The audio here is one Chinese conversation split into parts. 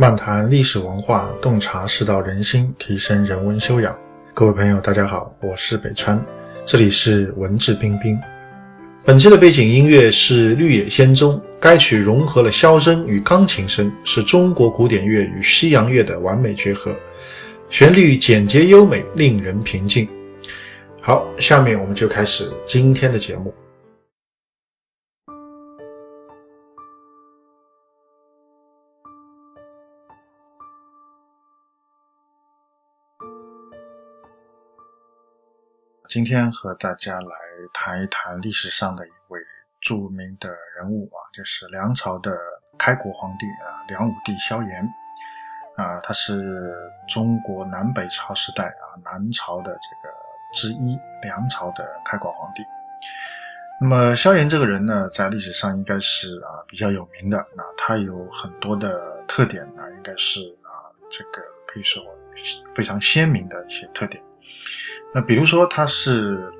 漫谈历史文化，洞察世道人心，提升人文修养。各位朋友，大家好，我是北川，这里是文质彬彬。本期的背景音乐是《绿野仙踪》，该曲融合了箫声与钢琴声，是中国古典乐与西洋乐的完美结合，旋律简洁优美，令人平静。好，下面我们就开始今天的节目。今天和大家来谈一谈历史上的一位著名的人物啊，就是梁朝的开国皇帝啊，梁武帝萧衍啊，他是中国南北朝时代啊南朝的这个之一，梁朝的开国皇帝。那么萧衍这个人呢，在历史上应该是啊比较有名的，那他有很多的特点啊，应该是啊这个可以说非常鲜明的一些特点。那比如说他是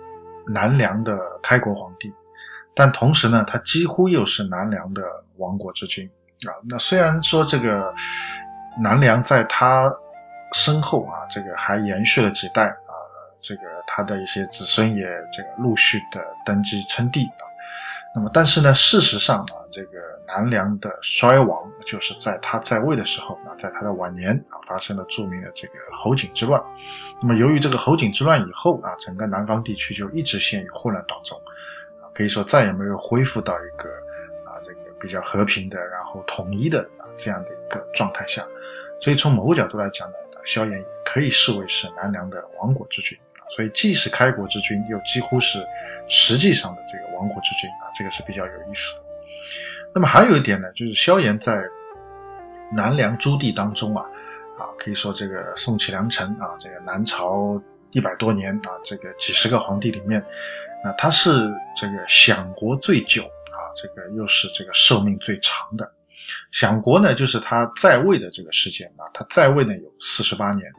南梁的开国皇帝，但同时呢，他几乎又是南梁的亡国之君啊。那虽然说这个南梁在他身后啊，这个还延续了几代啊，这个他的一些子孙也这个陆续的登基称帝啊。那么，但是呢，事实上啊，这个南梁的衰亡，就是在他在位的时候啊，在他的晚年啊，发生了著名的这个侯景之乱。那么，由于这个侯景之乱以后啊，整个南方地区就一直陷于混乱当中，啊，可以说再也没有恢复到一个啊这个比较和平的，然后统一的啊这样的一个状态下。所以，从某个角度来讲呢，萧衍可以视为是南梁的亡国之君。所以既是开国之君，又几乎是实际上的这个亡国之君啊，这个是比较有意思。那么还有一点呢，就是萧衍在南梁诸帝当中啊，啊，可以说这个宋齐梁陈啊，这个南朝一百多年啊，这个几十个皇帝里面，啊，他是这个享国最久啊，这个又是这个寿命最长的。享国呢，就是他在位的这个时间啊，他在位呢有四十八年。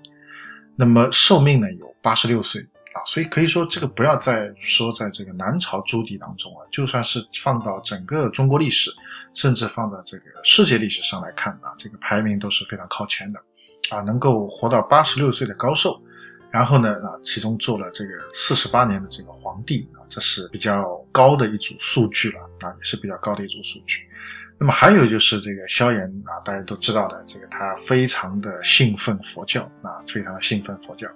那么寿命呢有八十六岁啊，所以可以说这个不要再说在这个南朝朱棣当中啊，就算是放到整个中国历史，甚至放到这个世界历史上来看啊，这个排名都是非常靠前的啊，能够活到八十六岁的高寿，然后呢啊，其中做了这个四十八年的这个皇帝啊，这是比较高的一组数据了啊，也是比较高的一组数据。那么还有就是这个萧衍啊，大家都知道的，这个他非常的信奉佛教啊，非常的信奉佛教。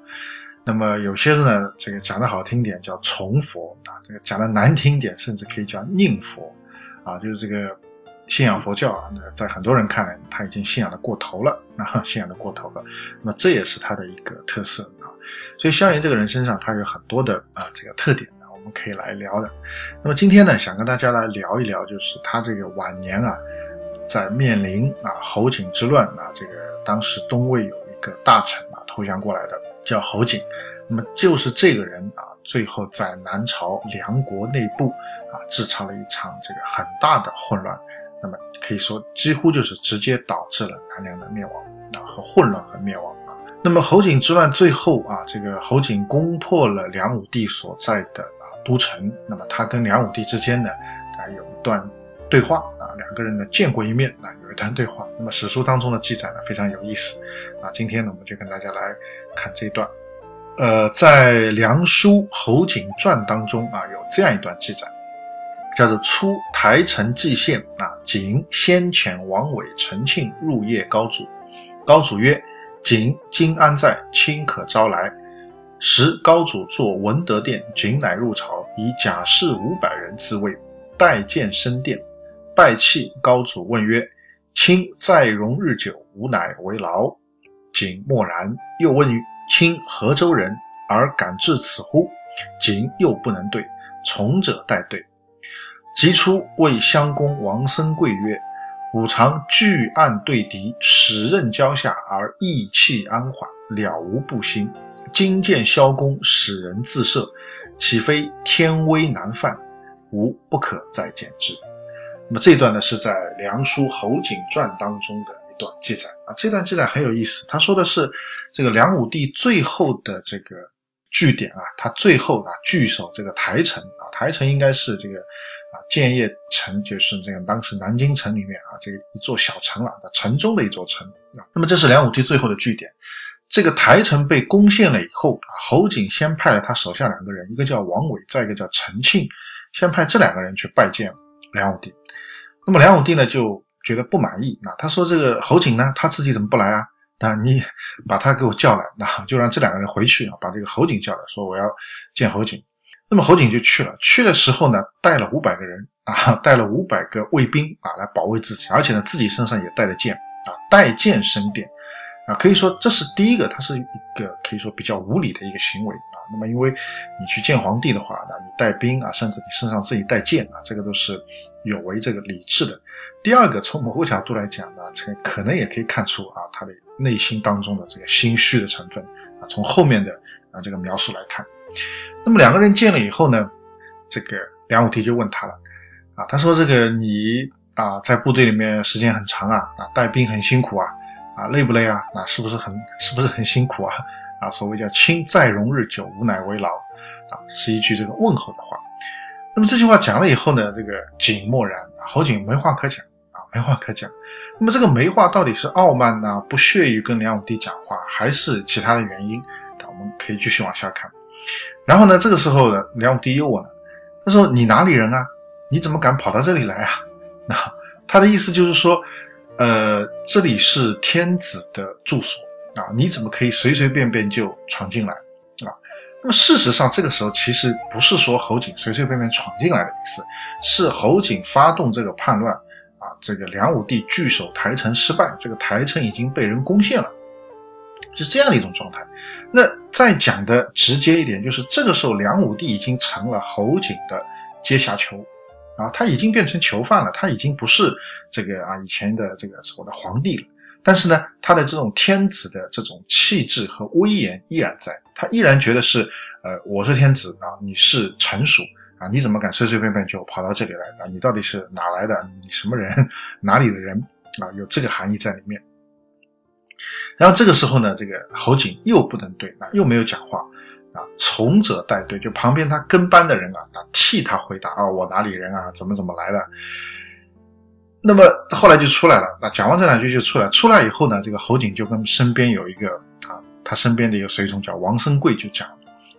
那么有些人呢，这个讲的好听点叫崇佛啊，这个讲的难听点，甚至可以叫佞佛啊，就是这个信仰佛教啊，那在很多人看来他已经信仰的过头了啊，信仰的过头了。那么这也是他的一个特色啊。所以萧炎这个人身上他有很多的啊这个特点。我们可以来聊的。那么今天呢，想跟大家来聊一聊，就是他这个晚年啊，在面临啊侯景之乱啊，这个当时东魏有一个大臣啊投降过来的，叫侯景。那么就是这个人啊，最后在南朝梁国内部啊，制造了一场这个很大的混乱。那么可以说，几乎就是直接导致了南梁的灭亡啊和混乱和灭亡啊。那么侯景之乱最后啊，这个侯景攻破了梁武帝所在的啊。都城，那么他跟梁武帝之间呢，啊有一段对话啊，两个人呢见过一面啊，有一段对话。那么史书当中的记载呢非常有意思啊，今天呢我们就跟大家来看这一段。呃，在《梁书侯景传》当中啊，有这样一段记载，叫做“初台城蓟县啊，景先遣王伟、陈庆入谒高祖，高祖曰：‘景今安在？卿可招来。’”时高祖坐文德殿，景乃入朝，以甲士五百人自卫，待见升殿，拜泣。高祖问曰：“卿在容日久，吾乃为劳。”景默然，又问曰：“卿何州人，而敢至此乎？”景又不能对，从者代对。即出谓襄公王僧贵曰：“吾常拒案对敌，使刃交下而意气安缓，了无不心。”今见萧公使人自射，岂非天威难犯？吾不可再见之。那么这段呢，是在《梁书侯景传》当中的一段记载啊。这段记载很有意思，他说的是这个梁武帝最后的这个据点啊，他最后啊据守这个台城啊，台城应该是这个啊，建业城就是这个当时南京城里面啊，这个一座小城了，城中的一座城啊。那么这是梁武帝最后的据点。这个台城被攻陷了以后啊，侯景先派了他手下两个人，一个叫王伟，再一个叫陈庆，先派这两个人去拜见梁武帝。那么梁武帝呢就觉得不满意，那他说这个侯景呢，他自己怎么不来啊？那你把他给我叫来，那就让这两个人回去啊，把这个侯景叫来，说我要见侯景。那么侯景就去了，去的时候呢，带了五百个人啊，带了五百个卫兵啊，来保卫自己，而且呢，自己身上也带着剑啊，带剑升殿。啊，可以说这是第一个，它是一个可以说比较无理的一个行为啊。那么，因为你去见皇帝的话，那你带兵啊，甚至你身上自己带剑啊，这个都是有违这个礼制的。第二个，从某个角度来讲呢，这个可能也可以看出啊，他的内心当中的这个心虚的成分啊。从后面的啊这个描述来看，那么两个人见了以后呢，这个梁武帝就问他了啊，他说这个你啊在部队里面时间很长啊，啊带兵很辛苦啊。啊，累不累啊？那是不是很是不是很辛苦啊？啊，所谓叫“卿再荣日久，吾乃为劳”，啊，是一句这个问候的话。那么这句话讲了以后呢，这个景默然，侯景没话可讲啊，没话可讲。那么这个没话到底是傲慢呢，不屑于跟梁武帝讲话，还是其他的原因？啊，我们可以继续往下看。然后呢，这个时候呢，梁武帝又问了，他说：“你哪里人啊？你怎么敢跑到这里来啊？” 那他的意思就是说。呃，这里是天子的住所啊，你怎么可以随随便便就闯进来啊？那么事实上，这个时候其实不是说侯景随随便便闯进来的意思，是侯景发动这个叛乱啊，这个梁武帝据守台城失败，这个台城已经被人攻陷了，是这样的一种状态。那再讲的直接一点，就是这个时候梁武帝已经成了侯景的阶下囚。啊，他已经变成囚犯了，他已经不是这个啊以前的这个所谓的皇帝了。但是呢，他的这种天子的这种气质和威严依然在，他依然觉得是，呃，我是天子啊，你是臣属啊，你怎么敢随随便便就跑到这里来啊？你到底是哪来的？你什么人？哪里的人？啊，有这个含义在里面。然后这个时候呢，这个侯景又不能对，啊，又没有讲话。啊，从者带队，就旁边他跟班的人啊，啊替他回答啊，我哪里人啊，怎么怎么来的？那么后来就出来了，那讲完这两句就出来。出来以后呢，这个侯景就跟身边有一个啊，他身边的一个随从叫王生贵就讲，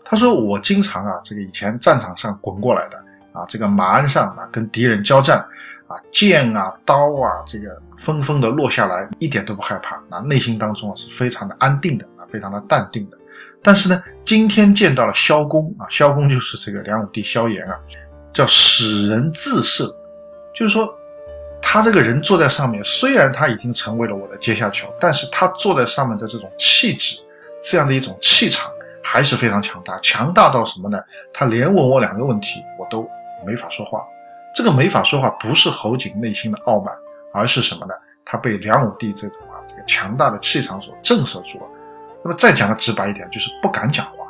他说我经常啊，这个以前战场上滚过来的啊，这个马鞍上啊跟敌人交战啊，剑啊刀啊这个纷纷的落下来，一点都不害怕，那内心当中啊是非常的安定的啊，非常的淡定的。但是呢，今天见到了萧公啊，萧公就是这个梁武帝萧衍啊，叫使人自慑，就是说，他这个人坐在上面，虽然他已经成为了我的阶下囚，但是他坐在上面的这种气质，这样的一种气场还是非常强大，强大到什么呢？他连问我两个问题，我都没法说话。这个没法说话，不是侯景内心的傲慢，而是什么呢？他被梁武帝这种啊这个强大的气场所震慑住了。那么再讲的直白一点，就是不敢讲话，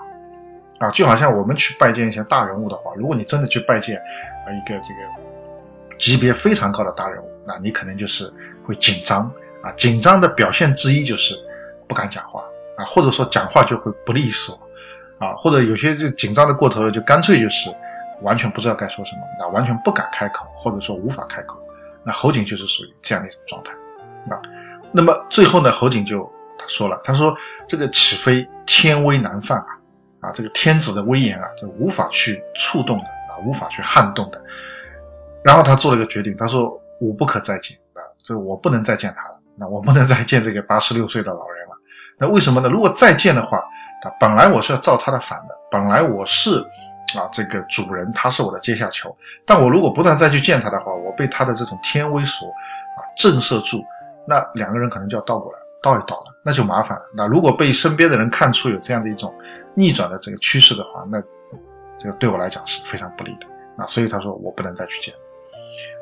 啊，就好像我们去拜见一些大人物的话，如果你真的去拜见啊一个这个级别非常高的大人物，那你可能就是会紧张啊，紧张的表现之一就是不敢讲话啊，或者说讲话就会不利索啊，或者有些就紧张的过头了，就干脆就是完全不知道该说什么，那完全不敢开口，或者说无法开口，那侯景就是属于这样的一种状态啊。那么最后呢，侯景就。他说了，他说这个岂非天威难犯啊？啊，这个天子的威严啊，就无法去触动的啊，无法去撼动的。然后他做了一个决定，他说我不可再见啊，所以我不能再见他了。那我不能再见这个八十六岁的老人了。那为什么呢？如果再见的话，他本来我是要造他的反的，本来我是啊这个主人，他是我的阶下囚。但我如果不断再去见他的话，我被他的这种天威所啊震慑住，那两个人可能就要倒过来。倒一倒了，那就麻烦了。那如果被身边的人看出有这样的一种逆转的这个趋势的话，那这个对我来讲是非常不利的。啊，所以他说我不能再去见。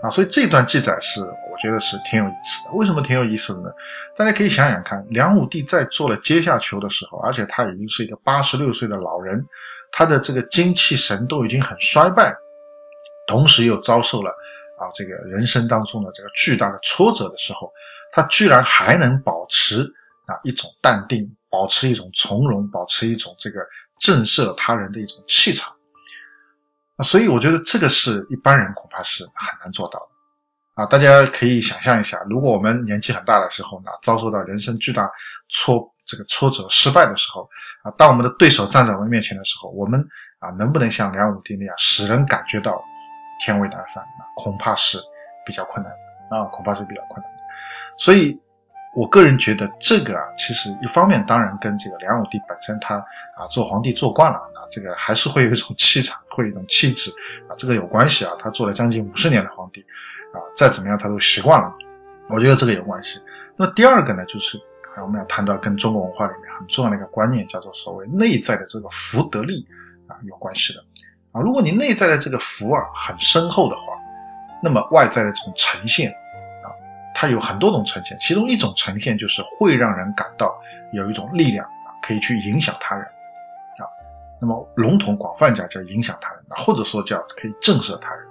啊，所以这段记载是我觉得是挺有意思的。为什么挺有意思的呢？大家可以想想看，梁武帝在做了阶下囚的时候，而且他已经是一个八十六岁的老人，他的这个精气神都已经很衰败，同时又遭受了啊这个人生当中的这个巨大的挫折的时候。他居然还能保持啊一种淡定，保持一种从容，保持一种这个震慑他人的一种气场。啊，所以我觉得这个是一般人恐怕是很难做到的。啊，大家可以想象一下，如果我们年纪很大的时候呢，遭受到人生巨大挫这个挫折、失败的时候，啊，当我们的对手站在我们面前的时候，我们啊，能不能像梁武帝那样使人感觉到天为难犯？那恐怕是比较困难的啊，恐怕是比较困难。所以，我个人觉得这个啊，其实一方面当然跟这个梁武帝本身他啊做皇帝做惯了，啊，这个还是会有一种气场，会有一种气质啊，这个有关系啊，他做了将近五十年的皇帝。啊，再怎么样他都习惯了，我觉得这个有关系。那么第二个呢，就是啊，我们要谈到跟中国文化里面很重要的一个观念，叫做所谓内在的这个福德力啊有关系的。啊，如果你内在的这个福啊很深厚的话，那么外在的这种呈现啊，它有很多种呈现，其中一种呈现就是会让人感到有一种力量啊，可以去影响他人啊。那么笼统广泛讲叫影响他人，或者说叫可以震慑他人。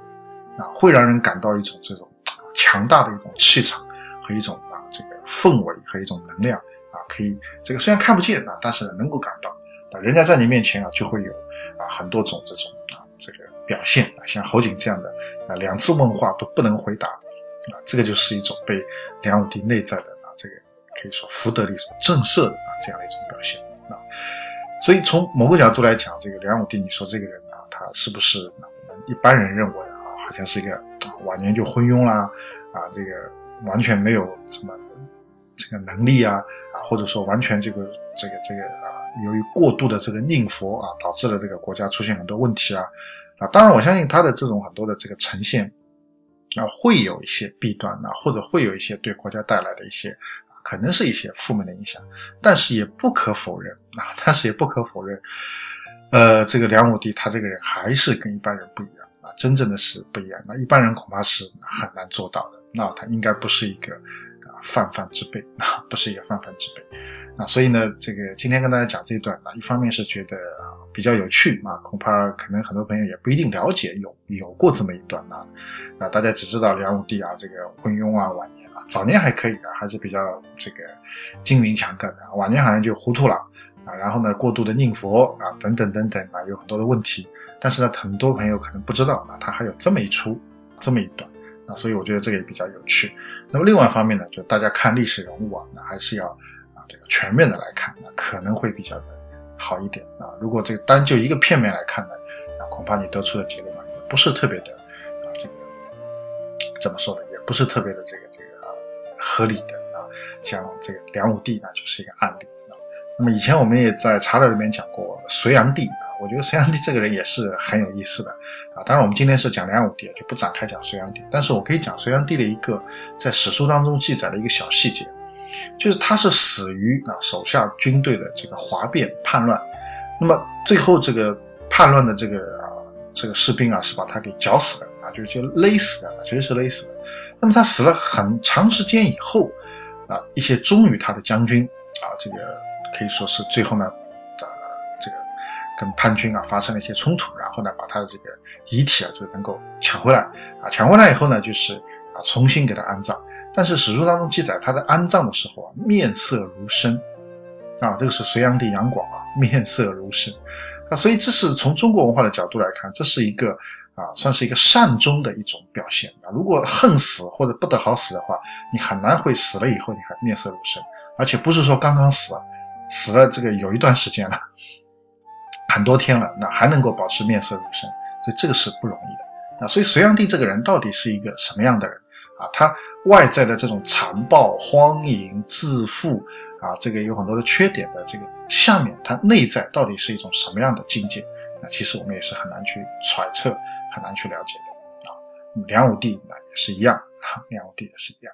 啊，会让人感到一种这种强大的一种气场和一种这个氛围和一种能量啊，可以这个虽然看不见啊，但是能够感到啊，人家在你面前啊就会有啊很多种这种啊这个表现啊，像侯景这样的啊两次问话都不能回答啊，这个就是一种被梁武帝内在的啊这个可以说福德力所震慑的啊这样的一种表现啊，所以从某个角度来讲，这个梁武帝，你说这个人啊，他是不是我们一般人认为的？好像是一个啊晚年就昏庸啦，啊这个完全没有什么这个能力啊啊或者说完全这个这个这个啊由于过度的这个念佛啊导致了这个国家出现很多问题啊啊当然我相信他的这种很多的这个呈现啊会有一些弊端啊或者会有一些对国家带来的一些可能是一些负面的影响，但是也不可否认啊但是也不可否认，呃这个梁武帝他这个人还是跟一般人不一样。啊，真正的是不一样。那一般人恐怕是很难做到的。那他应该不是一个啊泛泛之辈啊，不是一个泛泛之辈。啊，所以呢，这个今天跟大家讲这一段呢，一方面是觉得啊比较有趣啊，恐怕可能很多朋友也不一定了解有有过这么一段啊。啊，大家只知道梁武帝啊这个昏庸啊，晚年啊，早年还可以的，还是比较这个精明强干的，晚年好像就糊涂了啊。然后呢，过度的念佛啊，等等等等啊，有很多的问题。但是呢，很多朋友可能不知道啊，他还有这么一出，这么一段所以我觉得这个也比较有趣。那么另外一方面呢，就大家看历史人物啊，那还是要啊这个全面的来看，那可能会比较的好一点啊。如果这个单就一个片面来看呢，那恐怕你得出的结论啊，也不是特别的啊这个怎么说呢，也不是特别的这个这个合理的啊。像这个梁武帝呢，就是一个案例。那么以前我们也在茶聊里面讲过隋炀帝啊，我觉得隋炀帝这个人也是很有意思的啊。当然我们今天是讲梁武帝，就不展开讲隋炀帝。但是我可以讲隋炀帝的一个在史书当中记载的一个小细节，就是他是死于啊手下军队的这个哗变叛乱。那么最后这个叛乱的这个啊这个士兵啊是把他给绞死的啊，就就勒死的，其实是勒死的。那么他死了很长时间以后啊，一些忠于他的将军啊这个。可以说是最后呢，呃，这个跟叛军啊发生了一些冲突，然后呢，把他的这个遗体啊就能够抢回来啊，抢回来以后呢，就是啊重新给他安葬。但是史书当中记载，他在安葬的时候啊，面色如生啊，这个是隋炀帝杨广啊，面色如生啊，所以这是从中国文化的角度来看，这是一个啊，算是一个善终的一种表现啊。如果恨死或者不得好死的话，你很难会死了以后你还面色如生，而且不是说刚刚死啊。死了这个有一段时间了，很多天了，那还能够保持面色如生，所以这个是不容易的啊。所以隋炀帝这个人到底是一个什么样的人啊？他外在的这种残暴、荒淫、自负啊，这个有很多的缺点的这个下面，他内在到底是一种什么样的境界？那其实我们也是很难去揣测、很难去了解的啊。梁武帝那也是一样啊，梁武帝也是一样。